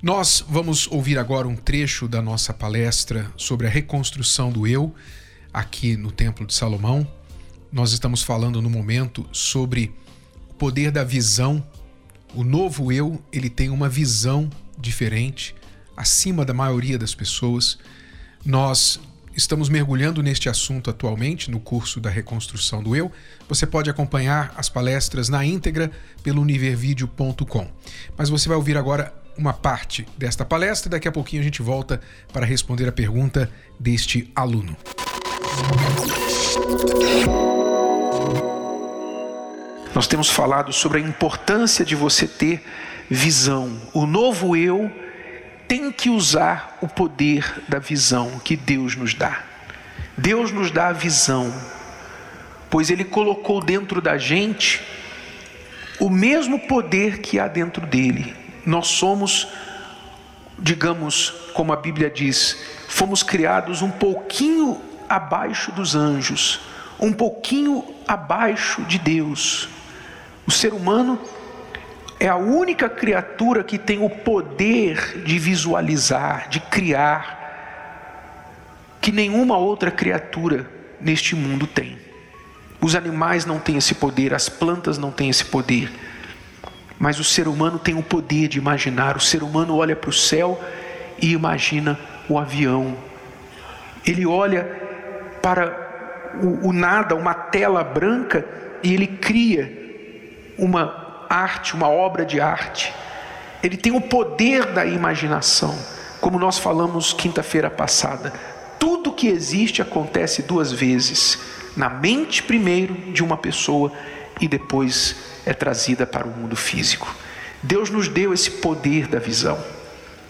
Nós vamos ouvir agora um trecho da nossa palestra sobre a reconstrução do eu aqui no Templo de Salomão. Nós estamos falando no momento sobre o poder da visão. O novo eu, ele tem uma visão diferente, acima da maioria das pessoas. Nós estamos mergulhando neste assunto atualmente no curso da reconstrução do eu. Você pode acompanhar as palestras na íntegra pelo univervideo.com. Mas você vai ouvir agora uma parte desta palestra e daqui a pouquinho a gente volta para responder a pergunta deste aluno. Nós temos falado sobre a importância de você ter visão. O novo eu tem que usar o poder da visão que Deus nos dá. Deus nos dá a visão, pois Ele colocou dentro da gente o mesmo poder que há dentro dele nós somos, digamos, como a Bíblia diz, fomos criados um pouquinho abaixo dos anjos, um pouquinho abaixo de Deus. O ser humano é a única criatura que tem o poder de visualizar, de criar, que nenhuma outra criatura neste mundo tem. Os animais não têm esse poder, as plantas não têm esse poder. Mas o ser humano tem o poder de imaginar. O ser humano olha para o céu e imagina o avião. Ele olha para o, o nada, uma tela branca, e ele cria uma arte, uma obra de arte. Ele tem o poder da imaginação. Como nós falamos quinta-feira passada, tudo que existe acontece duas vezes: na mente primeiro de uma pessoa e depois é trazida para o mundo físico. Deus nos deu esse poder da visão.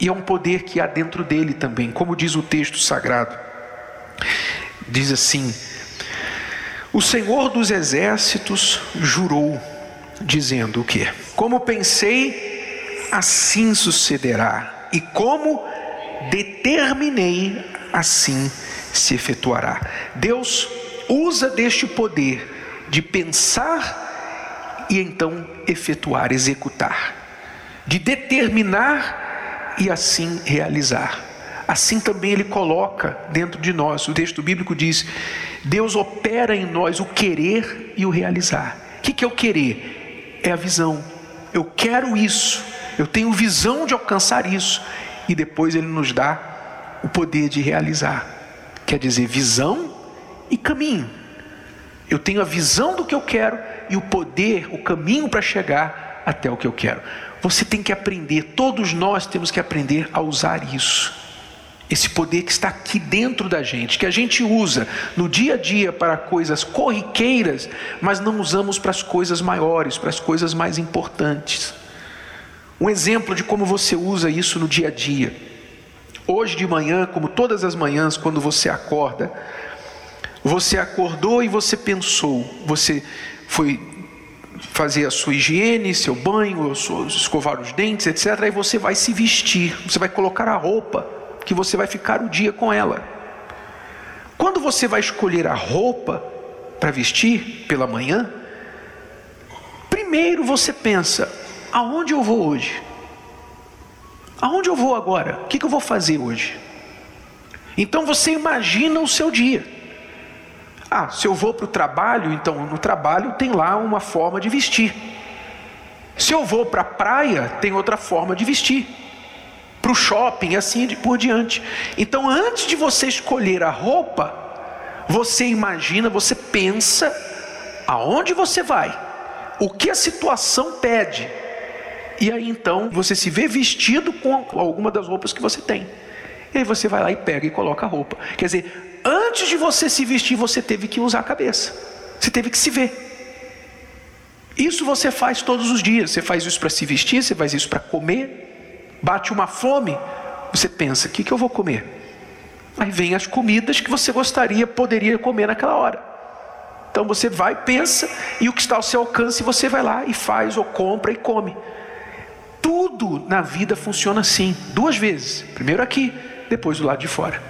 E é um poder que há dentro dele também, como diz o texto sagrado. Diz assim: O Senhor dos exércitos jurou, dizendo o que? Como pensei, assim sucederá, e como determinei, assim se efetuará. Deus usa deste poder de pensar e então efetuar, executar, de determinar e assim realizar. Assim também ele coloca dentro de nós, o texto bíblico diz: Deus opera em nós o querer e o realizar. O que é o querer? É a visão. Eu quero isso, eu tenho visão de alcançar isso, e depois ele nos dá o poder de realizar. Quer dizer, visão e caminho. Eu tenho a visão do que eu quero e o poder, o caminho para chegar até o que eu quero. Você tem que aprender, todos nós temos que aprender a usar isso. Esse poder que está aqui dentro da gente, que a gente usa no dia a dia para coisas corriqueiras, mas não usamos para as coisas maiores, para as coisas mais importantes. Um exemplo de como você usa isso no dia a dia. Hoje de manhã, como todas as manhãs, quando você acorda, você acordou e você pensou, você foi fazer a sua higiene, seu banho, escovar os dentes, etc. Aí você vai se vestir, você vai colocar a roupa que você vai ficar o dia com ela. Quando você vai escolher a roupa para vestir pela manhã, primeiro você pensa: aonde eu vou hoje? Aonde eu vou agora? O que eu vou fazer hoje? Então você imagina o seu dia. Ah, se eu vou para o trabalho, então no trabalho tem lá uma forma de vestir. Se eu vou para a praia, tem outra forma de vestir. Para o shopping, assim por diante. Então, antes de você escolher a roupa, você imagina, você pensa aonde você vai, o que a situação pede. E aí então você se vê vestido com alguma das roupas que você tem. E aí você vai lá e pega e coloca a roupa. Quer dizer, antes de você se vestir, você teve que usar a cabeça. Você teve que se ver. Isso você faz todos os dias. Você faz isso para se vestir, você faz isso para comer. Bate uma fome, você pensa: o que, que eu vou comer? Aí vem as comidas que você gostaria, poderia comer naquela hora. Então você vai, pensa, e o que está ao seu alcance você vai lá e faz, ou compra e come. Tudo na vida funciona assim, duas vezes. Primeiro aqui, depois do lado de fora.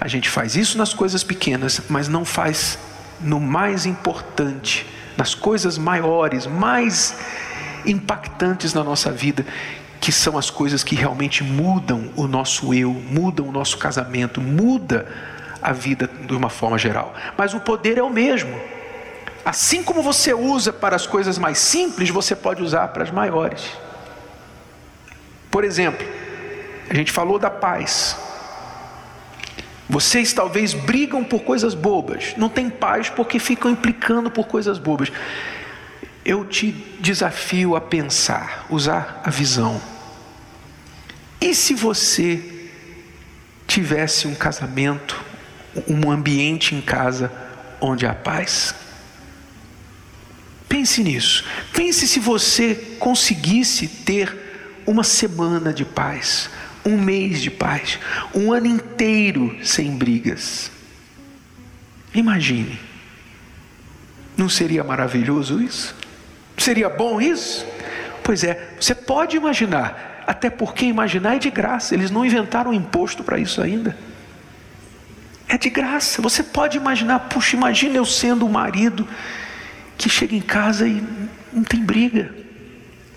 A gente faz isso nas coisas pequenas, mas não faz no mais importante, nas coisas maiores, mais impactantes na nossa vida, que são as coisas que realmente mudam o nosso eu, mudam o nosso casamento, muda a vida de uma forma geral. Mas o poder é o mesmo. Assim como você usa para as coisas mais simples, você pode usar para as maiores. Por exemplo, a gente falou da paz. Vocês talvez brigam por coisas bobas, não tem paz porque ficam implicando por coisas bobas. Eu te desafio a pensar, usar a visão. E se você tivesse um casamento, um ambiente em casa onde há paz? Pense nisso. Pense se você conseguisse ter uma semana de paz, um mês de paz, um ano inteiro sem brigas. Imagine. Não seria maravilhoso isso? Seria bom isso? Pois é, você pode imaginar até porque imaginar é de graça, eles não inventaram um imposto para isso ainda. É de graça. Você pode imaginar, puxa, imagina eu sendo o marido que chega em casa e não tem briga.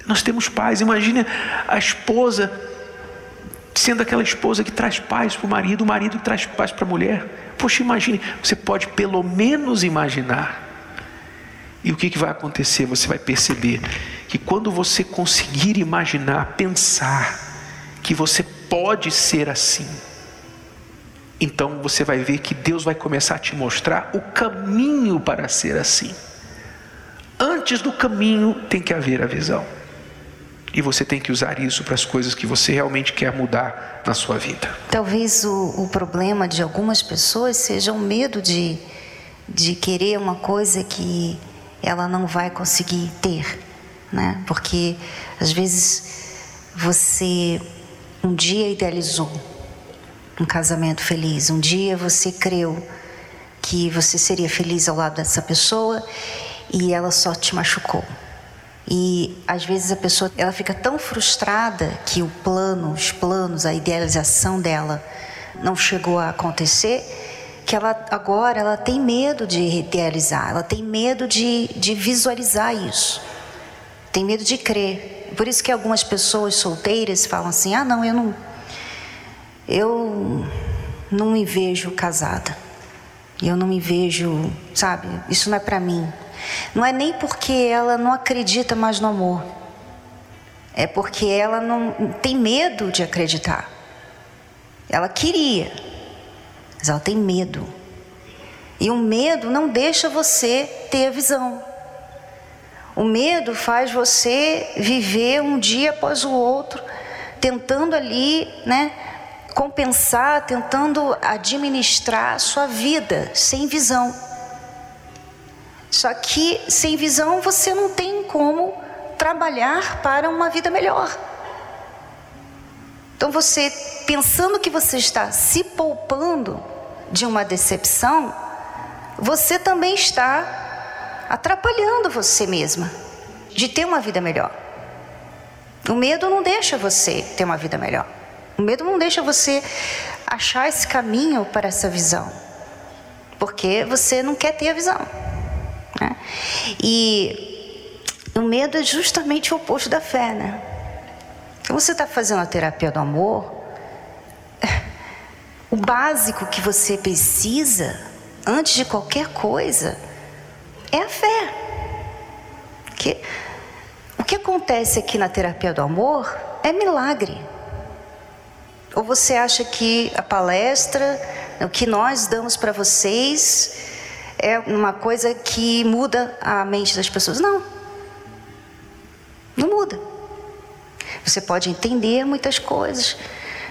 Nós temos paz. Imagine a esposa sendo aquela esposa que traz paz para o marido, o marido que traz paz para a mulher. Poxa, imagine, você pode pelo menos imaginar. E o que, que vai acontecer? Você vai perceber que quando você conseguir imaginar, pensar que você pode ser assim, então você vai ver que Deus vai começar a te mostrar o caminho para ser assim. Antes do caminho tem que haver a visão. E você tem que usar isso para as coisas que você realmente quer mudar na sua vida. Talvez o, o problema de algumas pessoas seja o medo de, de querer uma coisa que ela não vai conseguir ter né? Porque às vezes você um dia idealizou um casamento feliz, um dia você creu que você seria feliz ao lado dessa pessoa e ela só te machucou. E às vezes a pessoa ela fica tão frustrada que o plano, os planos, a idealização dela não chegou a acontecer, que ela agora ela tem medo de idealizar, ela tem medo de, de visualizar isso tem medo de crer. Por isso que algumas pessoas solteiras falam assim: "Ah, não, eu não eu não me vejo casada. Eu não me vejo, sabe? Isso não é para mim. Não é nem porque ela não acredita mais no amor. É porque ela não tem medo de acreditar. Ela queria, mas ela tem medo. E o medo não deixa você ter a visão. O medo faz você viver um dia após o outro, tentando ali, né, compensar, tentando administrar a sua vida sem visão. Só que sem visão você não tem como trabalhar para uma vida melhor. Então você, pensando que você está se poupando de uma decepção, você também está atrapalhando você mesma de ter uma vida melhor. O medo não deixa você ter uma vida melhor. O medo não deixa você achar esse caminho para essa visão, porque você não quer ter a visão. Né? E o medo é justamente o oposto da fé, né? Então você está fazendo a terapia do amor, o básico que você precisa antes de qualquer coisa é a fé. Que, o que acontece aqui na terapia do amor é milagre. Ou você acha que a palestra, o que nós damos para vocês, é uma coisa que muda a mente das pessoas? Não. Não muda. Você pode entender muitas coisas.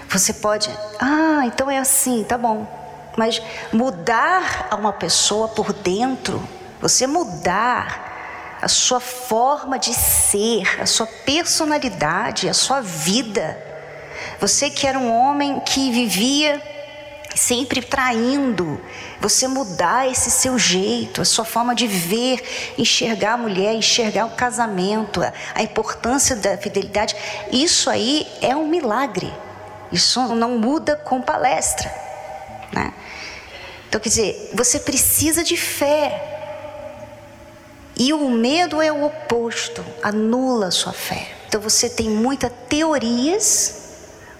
Você pode, ah, então é assim, tá bom. Mas mudar a uma pessoa por dentro você mudar a sua forma de ser, a sua personalidade, a sua vida. Você que era um homem que vivia sempre traindo, você mudar esse seu jeito, a sua forma de ver, enxergar a mulher, enxergar o casamento, a importância da fidelidade, isso aí é um milagre. Isso não muda com palestra, né? Então, quer dizer, você precisa de fé. E o medo é o oposto, anula a sua fé. Então, você tem muitas teorias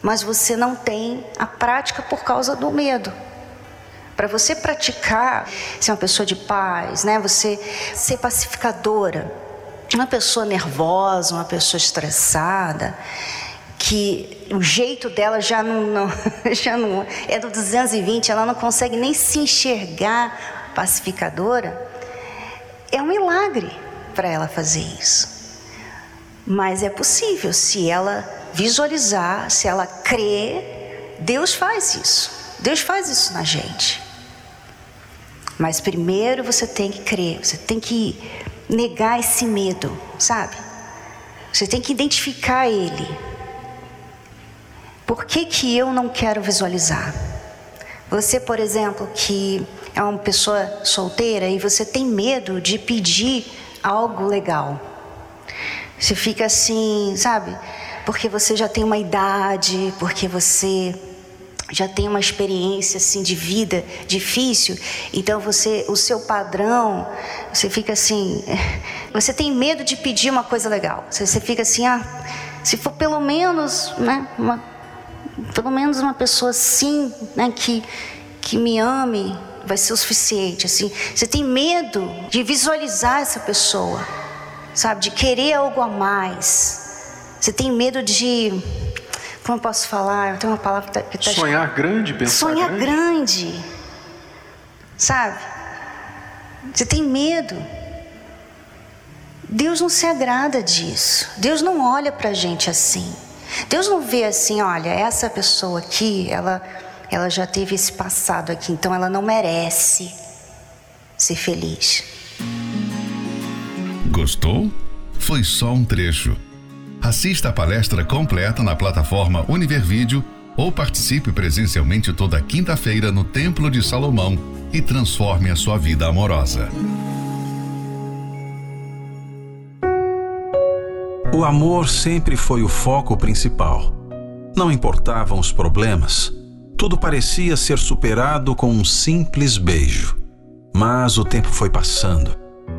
mas você não tem a prática por causa do medo. Para você praticar, ser uma pessoa de paz, né? Você ser pacificadora, uma pessoa nervosa, uma pessoa estressada, que o jeito dela já não, não, já não é do 220, ela não consegue nem se enxergar pacificadora, é um milagre para ela fazer isso. Mas é possível se ela visualizar, se ela crer, Deus faz isso. Deus faz isso na gente. Mas primeiro você tem que crer, você tem que negar esse medo, sabe? Você tem que identificar ele. Por que, que eu não quero visualizar? Você, por exemplo, que é uma pessoa solteira e você tem medo de pedir algo legal. Você fica assim, sabe? Porque você já tem uma idade, porque você já tem uma experiência assim de vida difícil, então você, o seu padrão, você fica assim, você tem medo de pedir uma coisa legal. Você, fica assim, ah, se for pelo menos, né, uma, pelo menos uma pessoa assim, né, que que me ame, vai ser o suficiente, assim. Você tem medo de visualizar essa pessoa, sabe, de querer algo a mais. Você tem medo de. Como eu posso falar? Eu tenho uma palavra que está. Sonhar grande, pensar Sonhar grande. grande. Sabe? Você tem medo. Deus não se agrada disso. Deus não olha para a gente assim. Deus não vê assim, olha, essa pessoa aqui, ela, ela já teve esse passado aqui, então ela não merece ser feliz. Gostou? Foi só um trecho. Assista a palestra completa na plataforma Univervídeo ou participe presencialmente toda quinta-feira no Templo de Salomão e transforme a sua vida amorosa. O amor sempre foi o foco principal. Não importavam os problemas, tudo parecia ser superado com um simples beijo. Mas o tempo foi passando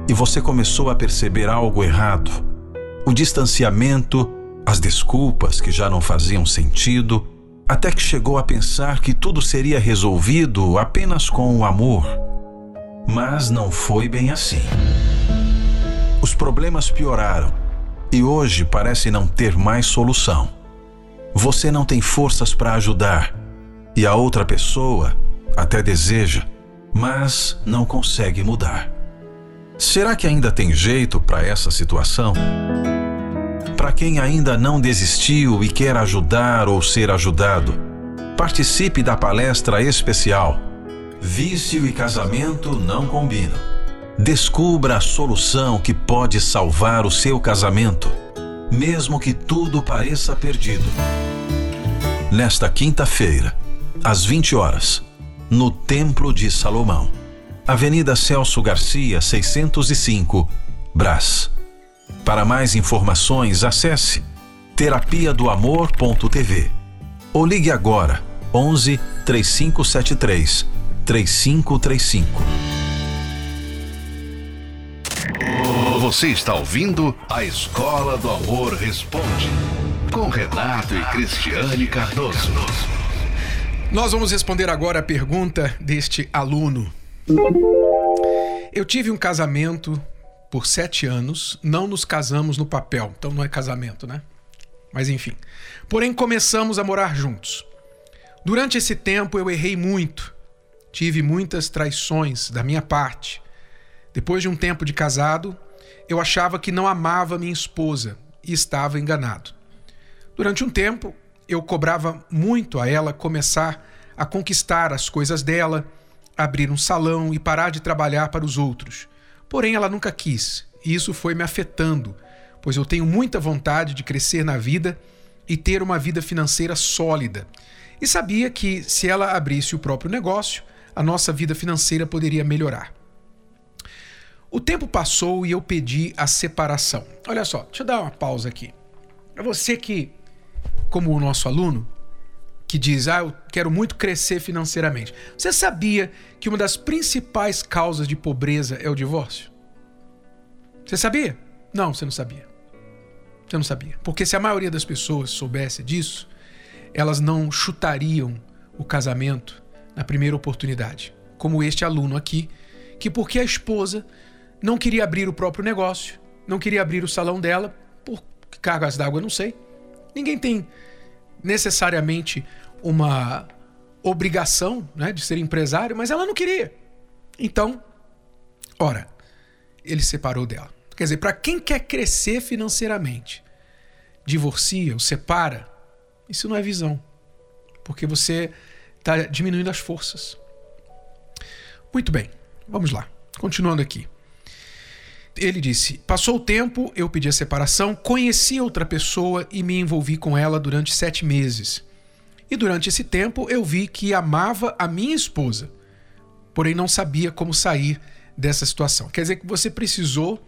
e você começou a perceber algo errado o distanciamento, as desculpas que já não faziam sentido, até que chegou a pensar que tudo seria resolvido apenas com o amor. Mas não foi bem assim. Os problemas pioraram e hoje parece não ter mais solução. Você não tem forças para ajudar e a outra pessoa até deseja, mas não consegue mudar. Será que ainda tem jeito para essa situação? Para quem ainda não desistiu e quer ajudar ou ser ajudado, participe da palestra especial Vício e casamento não combinam. Descubra a solução que pode salvar o seu casamento, mesmo que tudo pareça perdido. Nesta quinta-feira, às 20 horas, no Templo de Salomão, Avenida Celso Garcia, 605, Brás. Para mais informações, acesse terapia do amor.tv ou ligue agora 11 3573 3535. Você está ouvindo a Escola do Amor Responde com Renato e Cristiane Cardoso. Nós vamos responder agora a pergunta deste aluno. Eu tive um casamento por sete anos, não nos casamos no papel, então não é casamento, né? Mas enfim. Porém, começamos a morar juntos. Durante esse tempo eu errei muito, tive muitas traições da minha parte. Depois de um tempo de casado, eu achava que não amava minha esposa e estava enganado. Durante um tempo, eu cobrava muito a ela começar a conquistar as coisas dela, abrir um salão e parar de trabalhar para os outros Porém, ela nunca quis, e isso foi me afetando, pois eu tenho muita vontade de crescer na vida e ter uma vida financeira sólida. E sabia que se ela abrisse o próprio negócio, a nossa vida financeira poderia melhorar. O tempo passou e eu pedi a separação. Olha só, deixa eu dar uma pausa aqui. É você que, como o nosso aluno, que diz: Ah, eu quero muito crescer financeiramente. Você sabia que uma das principais causas de pobreza é o divórcio? Você sabia? Não, você não sabia. Você não sabia. Porque se a maioria das pessoas soubesse disso, elas não chutariam o casamento na primeira oportunidade. Como este aluno aqui, que porque a esposa não queria abrir o próprio negócio, não queria abrir o salão dela, por cargas d'água, não sei. Ninguém tem necessariamente uma obrigação né, de ser empresário, mas ela não queria. Então, ora, ele separou dela. Quer dizer, para quem quer crescer financeiramente, divorcia ou separa, isso não é visão. Porque você está diminuindo as forças. Muito bem, vamos lá. Continuando aqui ele disse: Passou o tempo, eu pedi a separação, conheci outra pessoa e me envolvi com ela durante sete meses. E durante esse tempo eu vi que amava a minha esposa, porém não sabia como sair dessa situação. Quer dizer que você precisou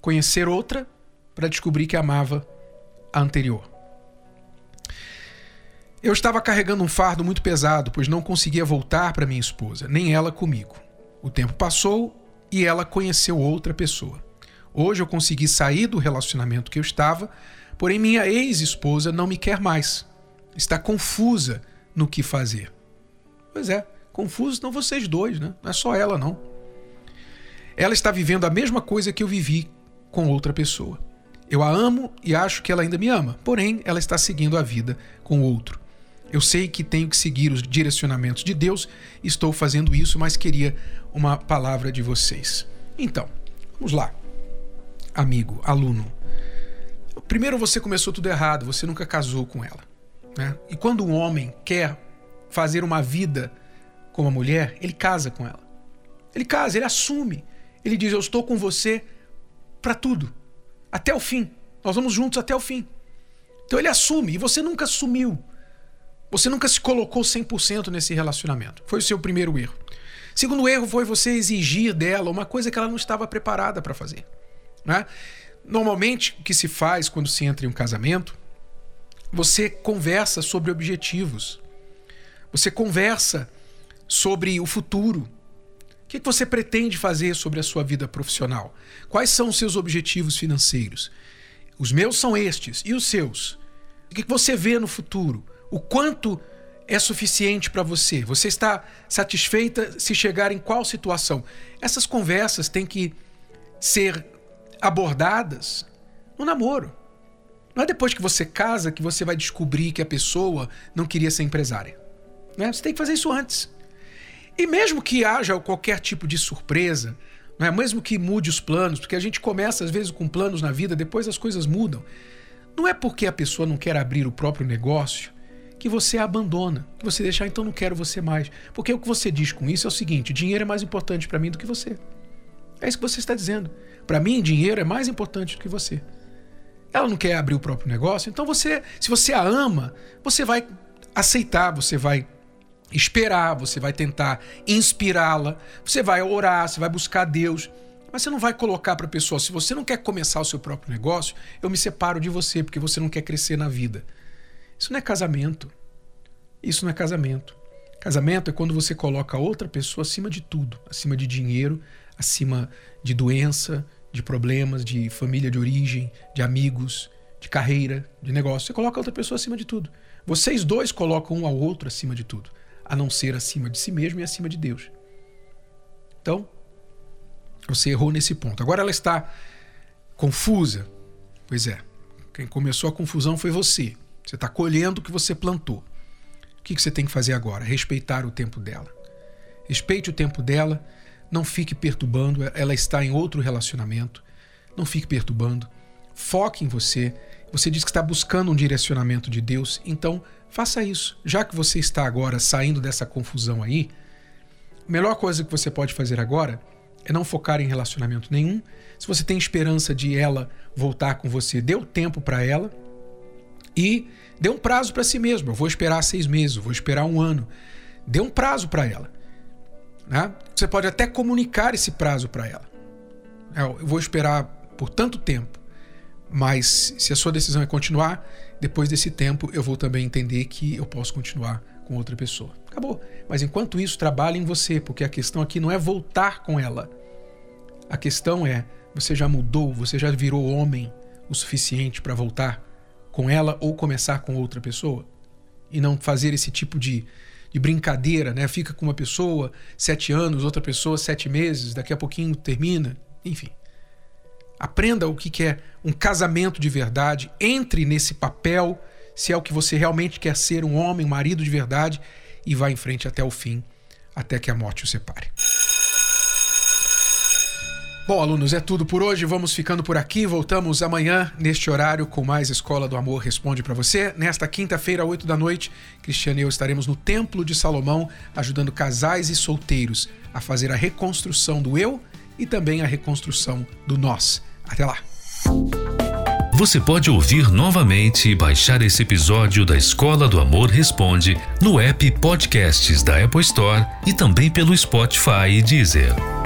conhecer outra para descobrir que amava a anterior. Eu estava carregando um fardo muito pesado, pois não conseguia voltar para minha esposa, nem ela comigo. O tempo passou e ela conheceu outra pessoa. Hoje eu consegui sair do relacionamento que eu estava, porém minha ex-esposa não me quer mais. Está confusa no que fazer. Pois é, confusos estão vocês dois, né? Não é só ela, não. Ela está vivendo a mesma coisa que eu vivi com outra pessoa. Eu a amo e acho que ela ainda me ama, porém ela está seguindo a vida com outro. Eu sei que tenho que seguir os direcionamentos de Deus, estou fazendo isso, mas queria uma palavra de vocês. Então, vamos lá. Amigo, aluno. Primeiro você começou tudo errado, você nunca casou com ela. Né? E quando um homem quer fazer uma vida com uma mulher, ele casa com ela. Ele casa, ele assume. Ele diz: Eu estou com você para tudo, até o fim. Nós vamos juntos até o fim. Então ele assume, e você nunca assumiu. Você nunca se colocou 100% nesse relacionamento. Foi o seu primeiro erro. Segundo erro foi você exigir dela uma coisa que ela não estava preparada para fazer. Né? Normalmente, o que se faz quando se entra em um casamento, você conversa sobre objetivos. Você conversa sobre o futuro. O que você pretende fazer sobre a sua vida profissional? Quais são os seus objetivos financeiros? Os meus são estes. E os seus? O que você vê no futuro? O quanto é suficiente para você? Você está satisfeita se chegar em qual situação? Essas conversas têm que ser abordadas no namoro. Não é depois que você casa que você vai descobrir que a pessoa não queria ser empresária. Né? Você tem que fazer isso antes. E mesmo que haja qualquer tipo de surpresa, não é? mesmo que mude os planos, porque a gente começa às vezes com planos na vida, depois as coisas mudam. Não é porque a pessoa não quer abrir o próprio negócio que você abandona, que você deixa, ah, então não quero você mais. Porque o que você diz com isso é o seguinte: dinheiro é mais importante para mim do que você. É isso que você está dizendo. Para mim, dinheiro é mais importante do que você. Ela não quer abrir o próprio negócio, então você, se você a ama, você vai aceitar, você vai esperar, você vai tentar inspirá-la, você vai orar, você vai buscar Deus. Mas você não vai colocar para a pessoa, se você não quer começar o seu próprio negócio, eu me separo de você porque você não quer crescer na vida. Isso não é casamento. Isso não é casamento. Casamento é quando você coloca outra pessoa acima de tudo, acima de dinheiro, acima de doença, de problemas, de família de origem, de amigos, de carreira, de negócio. Você coloca outra pessoa acima de tudo. Vocês dois colocam um ao outro acima de tudo, a não ser acima de si mesmo e acima de Deus. Então, você errou nesse ponto. Agora ela está confusa. Pois é, quem começou a confusão foi você. Você está colhendo o que você plantou. O que você tem que fazer agora? Respeitar o tempo dela. Respeite o tempo dela. Não fique perturbando. Ela está em outro relacionamento. Não fique perturbando. Foque em você. Você diz que está buscando um direcionamento de Deus. Então, faça isso. Já que você está agora saindo dessa confusão aí, a melhor coisa que você pode fazer agora é não focar em relacionamento nenhum. Se você tem esperança de ela voltar com você, dê o tempo para ela E dê um prazo para si mesmo. Eu vou esperar seis meses, vou esperar um ano. Dê um prazo para ela. Né? Você pode até comunicar esse prazo para ela. É, eu vou esperar por tanto tempo, mas se a sua decisão é continuar, depois desse tempo eu vou também entender que eu posso continuar com outra pessoa. Acabou. Mas enquanto isso, trabalhe em você, porque a questão aqui não é voltar com ela. A questão é: você já mudou, você já virou homem o suficiente para voltar com ela ou começar com outra pessoa? E não fazer esse tipo de, de brincadeira, né? Fica com uma pessoa sete anos, outra pessoa sete meses, daqui a pouquinho termina. Enfim. Aprenda o que é um casamento de verdade, entre nesse papel, se é o que você realmente quer ser, um homem, um marido de verdade, e vá em frente até o fim, até que a morte o separe. Bom, alunos, é tudo por hoje. Vamos ficando por aqui. Voltamos amanhã, neste horário, com mais Escola do Amor Responde para você. Nesta quinta-feira, 8 da noite, Cristiano e eu estaremos no Templo de Salomão, ajudando casais e solteiros a fazer a reconstrução do eu e também a reconstrução do nós. Até lá! Você pode ouvir novamente e baixar esse episódio da Escola do Amor Responde no app Podcasts da Apple Store e também pelo Spotify e Deezer.